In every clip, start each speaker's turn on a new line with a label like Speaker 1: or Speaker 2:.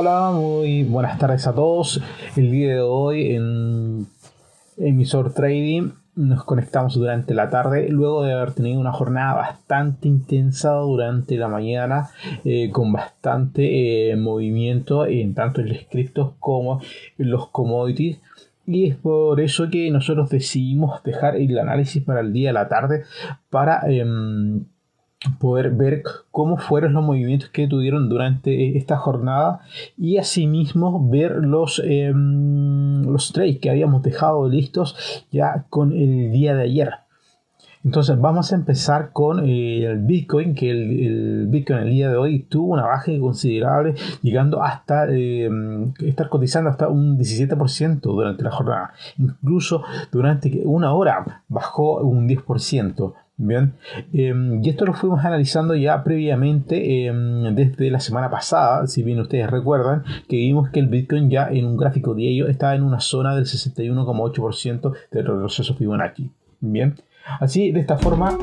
Speaker 1: Hola, muy buenas tardes a todos. El día de hoy en Emisor Trading nos conectamos durante la tarde luego de haber tenido una jornada bastante intensa durante la mañana eh, con bastante eh, movimiento en tanto en los criptos como los commodities y es por eso que nosotros decidimos dejar el análisis para el día de la tarde para em, poder ver cómo fueron los movimientos que tuvieron durante esta jornada y asimismo ver los, em, los trades que habíamos dejado listos ya con el día de ayer. Entonces vamos a empezar con eh, el Bitcoin, que el, Bitcoin el día de hoy tuvo una baja considerable, llegando hasta eh, estar cotizando hasta un 17% durante la jornada. Incluso durante una hora bajó un 10%. Bien, em, y esto lo fuimos analizando ya previamente em, desde la semana pasada, si bien ustedes recuerdan, que vimos que el Bitcoin ya en un gráfico diario estaba en una zona del 61,8% del retroceso Fibonacci. Bien, Así, de esta forma,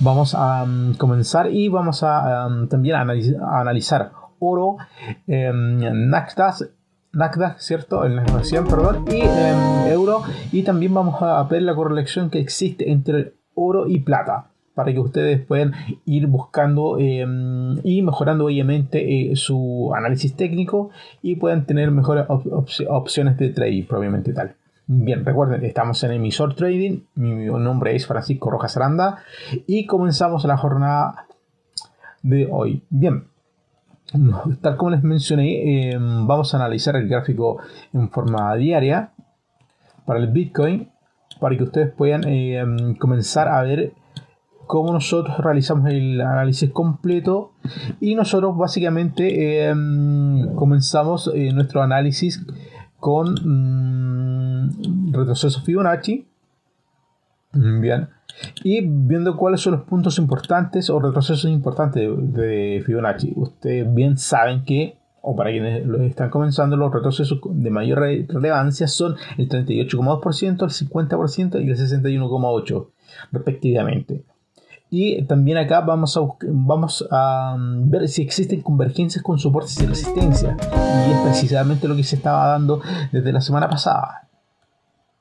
Speaker 1: vamos a um, comenzar y vamos a también analizar, oro, eh, NACDAC, ¿cierto? En la perdón, y em, euro. Y también vamos a ver la correlación que existe entre oro y plata para que ustedes puedan ir buscando y mejorando obviamente eh, su análisis técnico y puedan tener mejores opciones de trading propiamente tal. Bien, recuerden, estamos en emisor trading. Mi nombre es Francisco Rojas Aranda y comenzamos la jornada de hoy. Bien, tal como les mencioné, em, vamos a analizar el gráfico en forma diaria para el Bitcoin para que ustedes puedan em, comenzar a ver cómo nosotros realizamos el análisis completo y nosotros básicamente em, comenzamos eh, nuestro análisis con mm, retroceso Fibonacci. Mm, bien. Y viendo cuáles son los puntos importantes o retrocesos importantes de, Fibonacci. Ustedes bien saben que, o para quienes lo están comenzando, los retrocesos de mayor relevancia son el 38,2%, el 50% y el 61,8% respectivamente. Y también acá vamos a, vamos a mm, ver si existen convergencias con soportes y resistencia. Y es precisamente lo que se estaba dando desde la semana pasada.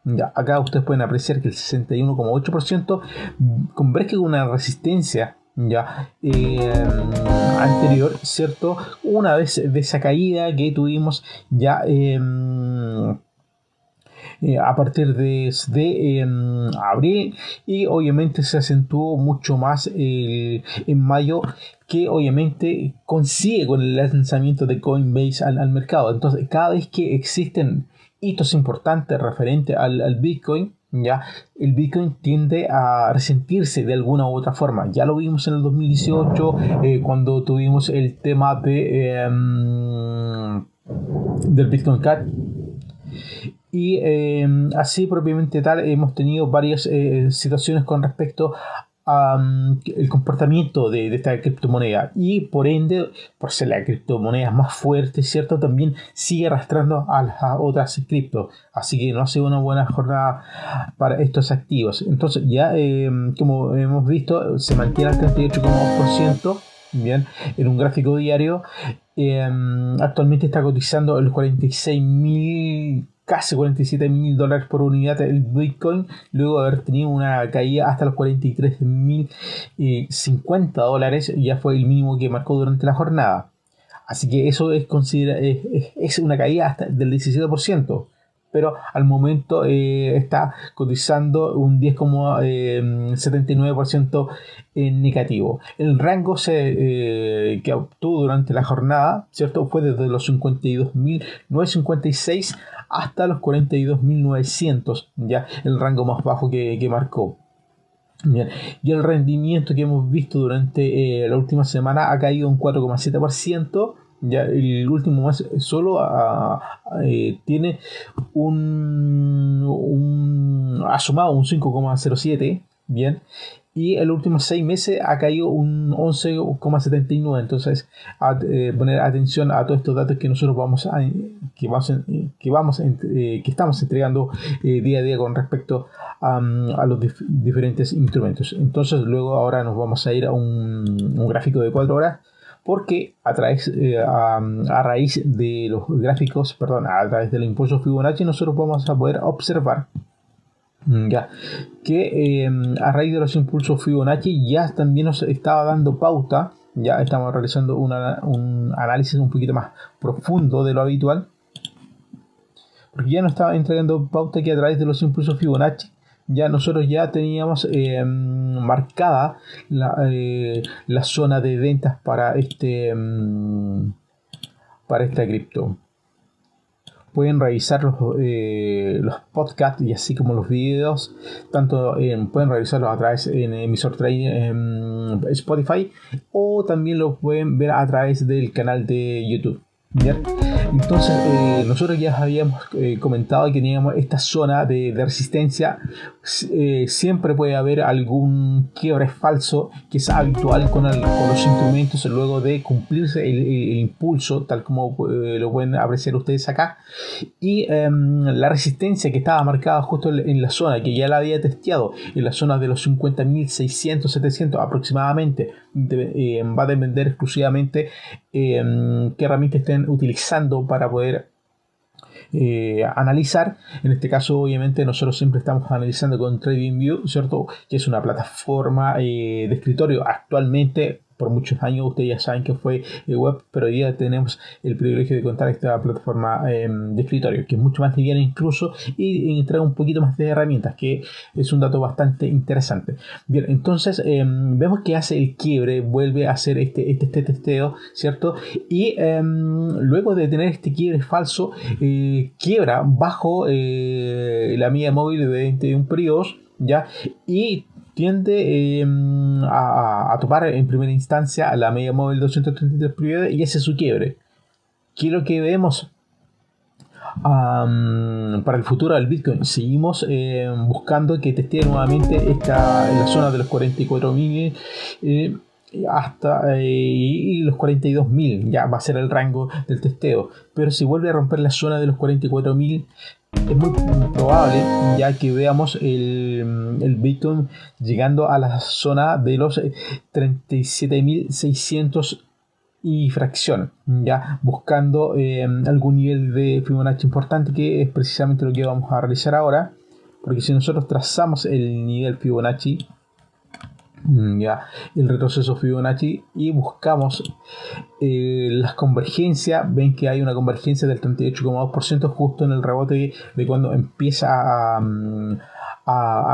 Speaker 1: Ya, acá ustedes pueden apreciar que el 61,8% converge con una resistencia ya eh, anterior, ¿cierto? Una vez de esa caída que tuvimos ya eh, eh, a partir de, em, abril y obviamente se acentuó mucho más en mayo que obviamente consigue con el lanzamiento de Coinbase al, mercado. Entonces cada vez que existen hitos importantes referentes al, Bitcoin, ya el Bitcoin tiende a resentirse de alguna u otra forma. Ya lo vimos en el 2018 eh, cuando tuvimos el tema de em, del Bitcoin Cat y em, así propiamente tal hemos tenido varias eh, situaciones con respecto mm, comportamiento de, esta criptomoneda. Y por ende por ser la criptomoneda más fuerte cierto también sigue arrastrando a las otras cripto. Así que no ha sido una buena jornada para estos activos. Entonces ya em, como hemos visto se mantiene al 38,2% bien en un gráfico diario. Em, actualmente está cotizando el 46.000 casi 47 mil dólares por unidad el Bitcoin, luego de haber tenido una caída hasta los 43 mil 50 dólares, ya fue el mínimo que marcó durante la jornada. Así que eso es, considera, es, una caída hasta del 17%, pero al momento eh, está cotizando un 10,79% eh, en negativo. El rango se, eh, que obtuvo durante la jornada ¿cierto? fue desde los 52.956 hasta los 42.900, ya el rango más bajo que, marcó. Y el rendimiento que hemos visto durante eh, la última semana ha caído un 4,7%. Ya el último mes solo eh, tiene un, un, ha sumado un 5,07 bien y en los últimos seis meses ha caído un 11,79. Entonces, a, eh, poner atención a todos estos datos que nosotros vamos a, que vamos, que, vamos eh, que estamos entregando eh, día a día con respecto a, los diferentes instrumentos. Entonces, luego ahora nos vamos a ir a un, gráfico de cuatro horas porque a, través, eh, a, raíz de los gráficos, perdón, a través del impulso Fibonacci nosotros vamos a poder observar ya, que em, a raíz de los impulsos Fibonacci ya también nos estaba dando pauta, ya estamos realizando un análisis un poquito más profundo de lo habitual, porque ya nos estaba entregando pauta que a través de los impulsos Fibonacci ya nosotros ya teníamos eh, marcada eh, la, zona de ventas para este mm, para esta cripto pueden revisar los, eh, los podcasts y así como los videos. Tanto pueden revisarlos a través en emisor trading en Spotify o también lo pueden ver a través del canal de YouTube entonces, eh, nosotros ya habíamos eh, comentado que teníamos esta zona de, resistencia. Eh, siempre puede haber algún quiebre falso que es habitual con, los instrumentos luego de cumplirse el, impulso, tal como lo pueden apreciar ustedes acá. Y em, la resistencia que estaba marcada justo en, la zona, que ya la había testeado, en la zona de los 50.600, 700 aproximadamente, va a depender exclusivamente em, qué herramienta estén utilizando para poder eh, analizar. En este caso, obviamente, nosotros siempre estamos analizando con TradingView, ¿cierto? Que es una plataforma eh, de escritorio actualmente por muchos años ustedes ya saben que fue web, pero hoy día tenemos el privilegio de contar esta plataforma em, de escritorio, que es mucho más liviana incluso y, entrega un poquito más de herramientas, que es un dato bastante interesante. Bien, entonces em, vemos que hace el quiebre, vuelve a hacer este, este, este testeo, ¿cierto? Y em, luego de tener este quiebre falso, eh, quiebra bajo eh, la media móvil de 21 periodos, ¿ya? Y tiende em, a, topar en primera instancia a la media móvil 233 periodos y ese es su quiebre. ¿Qué es lo que vemos para el futuro del Bitcoin? Seguimos em, buscando que testee nuevamente esta, en la zona de los 44.000 eh, hasta eh, y los 42.000 ya va a ser el rango del testeo pero si vuelve a romper la zona de los 44.000 es muy probable ya que veamos el, el, Bitcoin llegando a la zona de los 37.600 y fracción, ya buscando eh, algún nivel de Fibonacci importante que es precisamente lo que vamos a realizar ahora porque si nosotros trazamos el nivel Fibonacci ya. El retroceso Fibonacci y buscamos eh, las convergencias. Ven que hay una convergencia del 38,2% justo en el rebote de cuando empieza a, mm,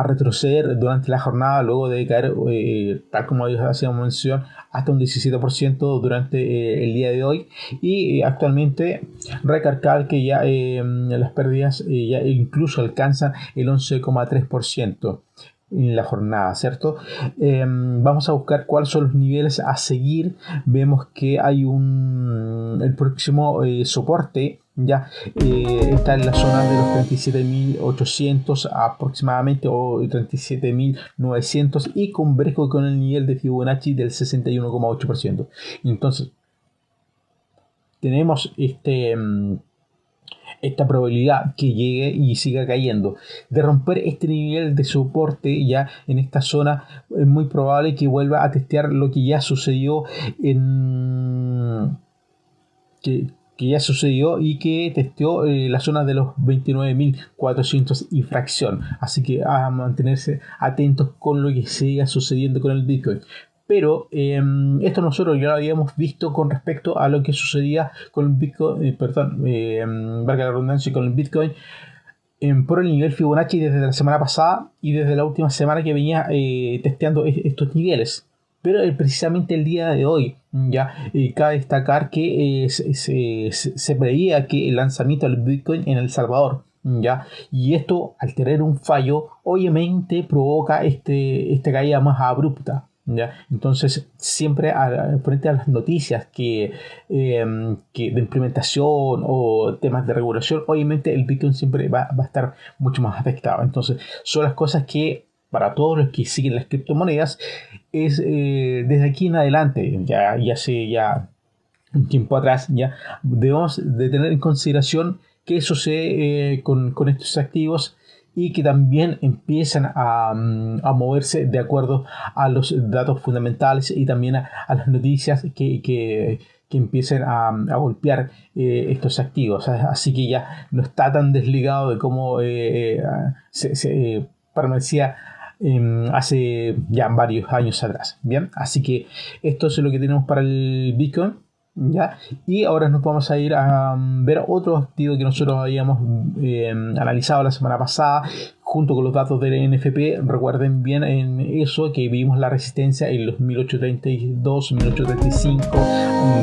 Speaker 1: retroceder durante la jornada luego de caer eh, tal como hacíamos mención hasta un 17% durante eh, el día de hoy. Y actualmente recargar que ya las pérdidas ya incluso alcanzan el 11,3% en la jornada, ¿cierto? Em, vamos a buscar cuáles son los niveles a seguir. Vemos que hay un el próximo eh, soporte ya eh, está en la zona de los 37.800 aproximadamente o 37.900 y con brejo con el nivel de Fibonacci del 61,8%. Entonces, tenemos este em, esta probabilidad que llegue y siga cayendo. De romper este nivel de soporte ya en esta zona, es muy probable que vuelva a testear lo que ya sucedió en... Que, ya sucedió y que testeó eh, la zona de los 29.400 y fracción. Así que a mantenerse atentos con lo que siga sucediendo con el Bitcoin pero em, esto nosotros ya lo habíamos visto con respecto a lo que sucedía con el Bitcoin, eh, perdón, eh, valga la redundancia, con el Bitcoin em, por el nivel Fibonacci desde la semana pasada y desde la última semana que venía eh, testeando estos niveles. Pero precisamente el día de hoy, ya cabe destacar que se, se, preveía que el lanzamiento del Bitcoin en El Salvador ¿ya? Y esto, al tener un fallo, obviamente provoca este, esta caída más abrupta, entonces, siempre frente a las noticias em, que, de implementación o temas de regulación, obviamente el Bitcoin siempre va, a estar mucho más afectado. Entonces, son las cosas que para todos los que siguen las criptomonedas es eh, desde aquí en adelante, ya, ya hace ya un tiempo atrás, ya debemos de tener en consideración qué sucede eh, con, con estos activos y que también empiezan a, mm, a, moverse de acuerdo a los datos fundamentales y también a, las noticias que, que, que empiecen a, a golpear eh, estos activos. Así que ya no está tan desligado de cómo eh, eh se, se eh, permanecía em, hace ya varios años atrás. Bien, así que esto es lo que tenemos para el Bitcoin. ¿Ya? Y ahora nos vamos a ir a um, ver otro activo que nosotros habíamos eh, analizado la semana pasada junto con los datos del NFP. Recuerden bien en eso que vimos la resistencia en los 1832, 1835.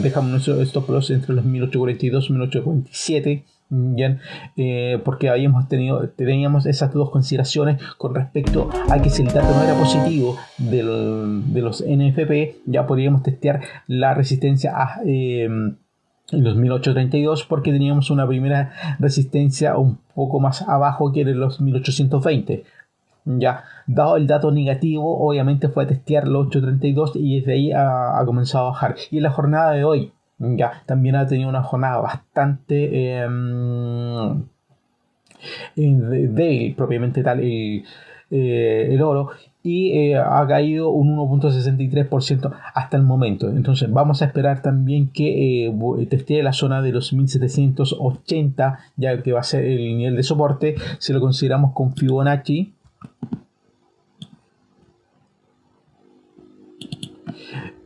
Speaker 1: Dejamos nuestro stop loss entre los 1842 y 1847 Bien, eh, porque habíamos tenido, teníamos esas dos consideraciones con respecto a que si el dato no era positivo de los NFP, ya podríamos testear la resistencia a eh, en los 1832 porque teníamos una primera resistencia un poco más abajo que en los 1820. Ya, dado el dato negativo, obviamente fue a testear los 832 y desde ahí ha comenzado a bajar. Y en la jornada de hoy, ya, también ha tenido una jornada bastante eh, propiamente tal, el, eh, oro, y eh, ha caído un 1.63% hasta el momento. Entonces vamos a esperar también que testee la zona de los 1780, ya que va a ser el nivel de soporte, si lo consideramos con Fibonacci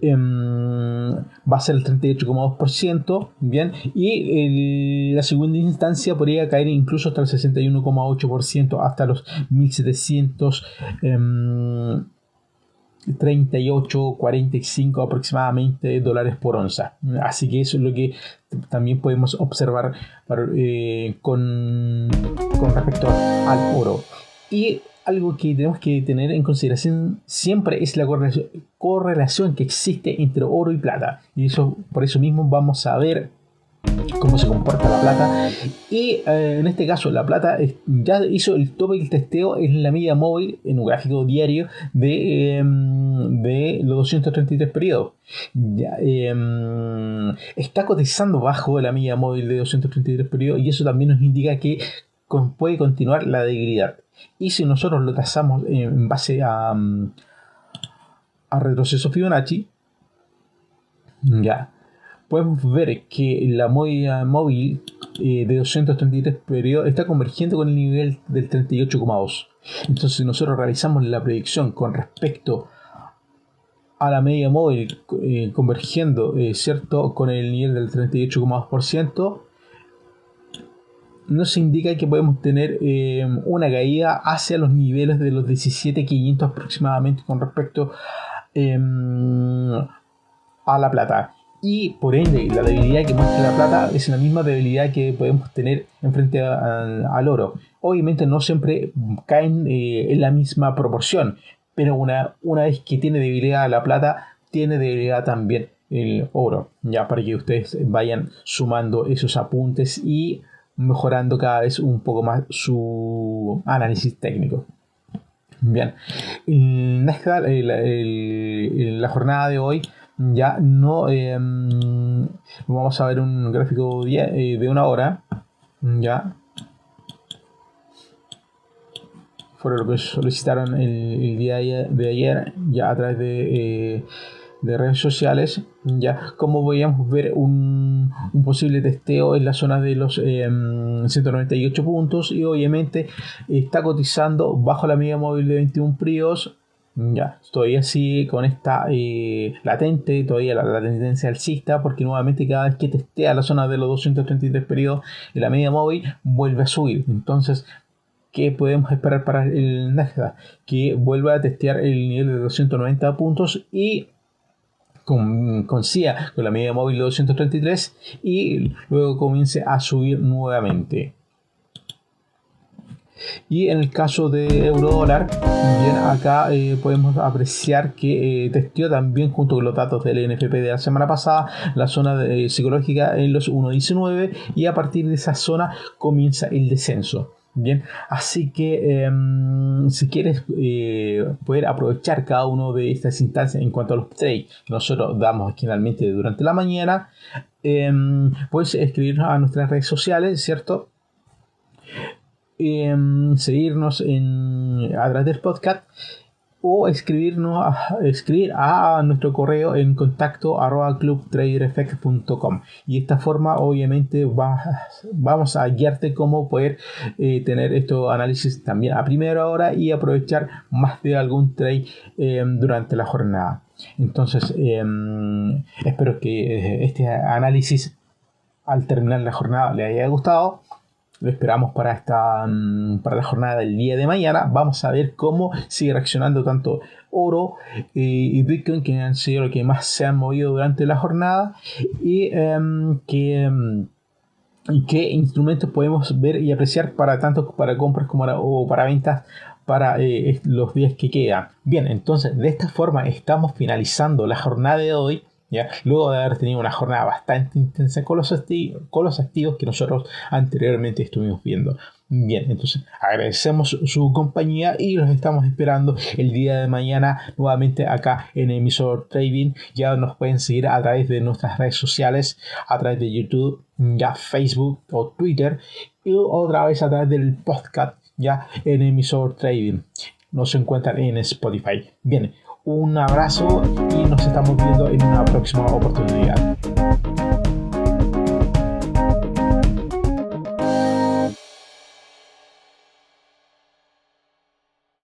Speaker 1: Em, va a ser el 38,2%, bien, y la segunda instancia podría caer incluso hasta el 61,8%, hasta los 1738, 45 em, aproximadamente dólares por onza. Así que eso es lo que también podemos observar eh, con, con respecto al oro. Y algo que tenemos que tener en consideración siempre es la correlación que existe entre oro y plata. Y eso, por eso mismo vamos a ver cómo se comporta la plata. Y eh, en este caso, la plata ya hizo el tope del testeo en la media móvil, en un gráfico diario de, em, de los 233 periodos. Em, está cotizando bajo la media móvil de 233 periodos y eso también nos indica que puede continuar la debilidad. Y si nosotros lo tasamos en base a, mm, retroceso Fibonacci, ya, podemos ver que la movida móvil eh, de 233 periodos está convergiendo con el nivel del 38,2. Entonces, si nosotros realizamos la predicción con respecto a la media móvil eh, convergiendo, eh, ¿cierto?, con el nivel del 38,2%, nos indica que podemos tener eh, una caída hacia los niveles de los 17.500 aproximadamente con respecto em, a la plata. Y por ende, la debilidad que muestra la plata es la misma debilidad que podemos tener en frente al oro. Obviamente no siempre caen eh, en la misma proporción, pero una, una vez que tiene debilidad la plata, tiene debilidad también el oro. Ya para que ustedes vayan sumando esos apuntes y mejorando cada vez un poco más su análisis técnico. Bien, en la jornada de hoy ya no em, vamos a ver un gráfico eh, de una hora. Ya fue lo que solicitaron el, día de ayer, ya a través de eh, de redes sociales, ya como podíamos ver un, posible testeo en la zona de los 198 em, puntos y obviamente está cotizando bajo la media móvil de 21 fríos ya, todavía sigue con esta eh, latente, todavía la, tendencia alcista, porque nuevamente cada vez que testea la zona de los 233 periodos en la media móvil, vuelve a subir. Entonces, ¿qué podemos esperar para el Nasdaq? Que vuelva a testear el nivel de 290 puntos y con, CIA, con la media móvil de 233 y luego comience a subir nuevamente. Y en el caso de euro dólar, bien acá eh, podemos apreciar que eh, testió también junto con los datos del NFP de la semana pasada la zona de, psicológica en los 1.19 y a partir de esa zona comienza el descenso. Bien, así que em, si quieres eh, poder aprovechar cada una de estas instancias en cuanto a los trades nosotros damos generalmente durante la mañana, em, puedes escribirnos a nuestras redes sociales, ¿cierto? em, seguirnos en, a través del podcast o escribirnos a, escribir a nuestro correo en contacto arroba clubtradereffect.com y esta forma obviamente vamos a guiarte cómo poder eh, tener estos análisis también a primera hora y aprovechar más de algún trade em, durante la jornada. Entonces em, espero que eh, este análisis al terminar la jornada le haya gustado lo esperamos para, esta, mm, para la jornada del día de mañana. Vamos a ver cómo sigue reaccionando tanto oro eh, y Bitcoin, que han sido los que más se han movido durante la jornada. Y em, em, qué instrumentos podemos ver y apreciar para tanto para compras como para, o para ventas para eh, los días que quedan. Bien, entonces de esta forma estamos finalizando la jornada de hoy. Luego de haber tenido una jornada bastante intensa con los, con los activos que nosotros anteriormente estuvimos viendo. Bien, entonces agradecemos su compañía y los estamos esperando el día de mañana nuevamente acá en Emisor Trading. Ya nos pueden seguir a través de nuestras redes sociales, a través de YouTube, ya Facebook o Twitter y otra vez a través del podcast ya en Emisor Trading. Nos encuentran en Spotify. Bien, un abrazo y nos estamos viendo en una próxima oportunidad.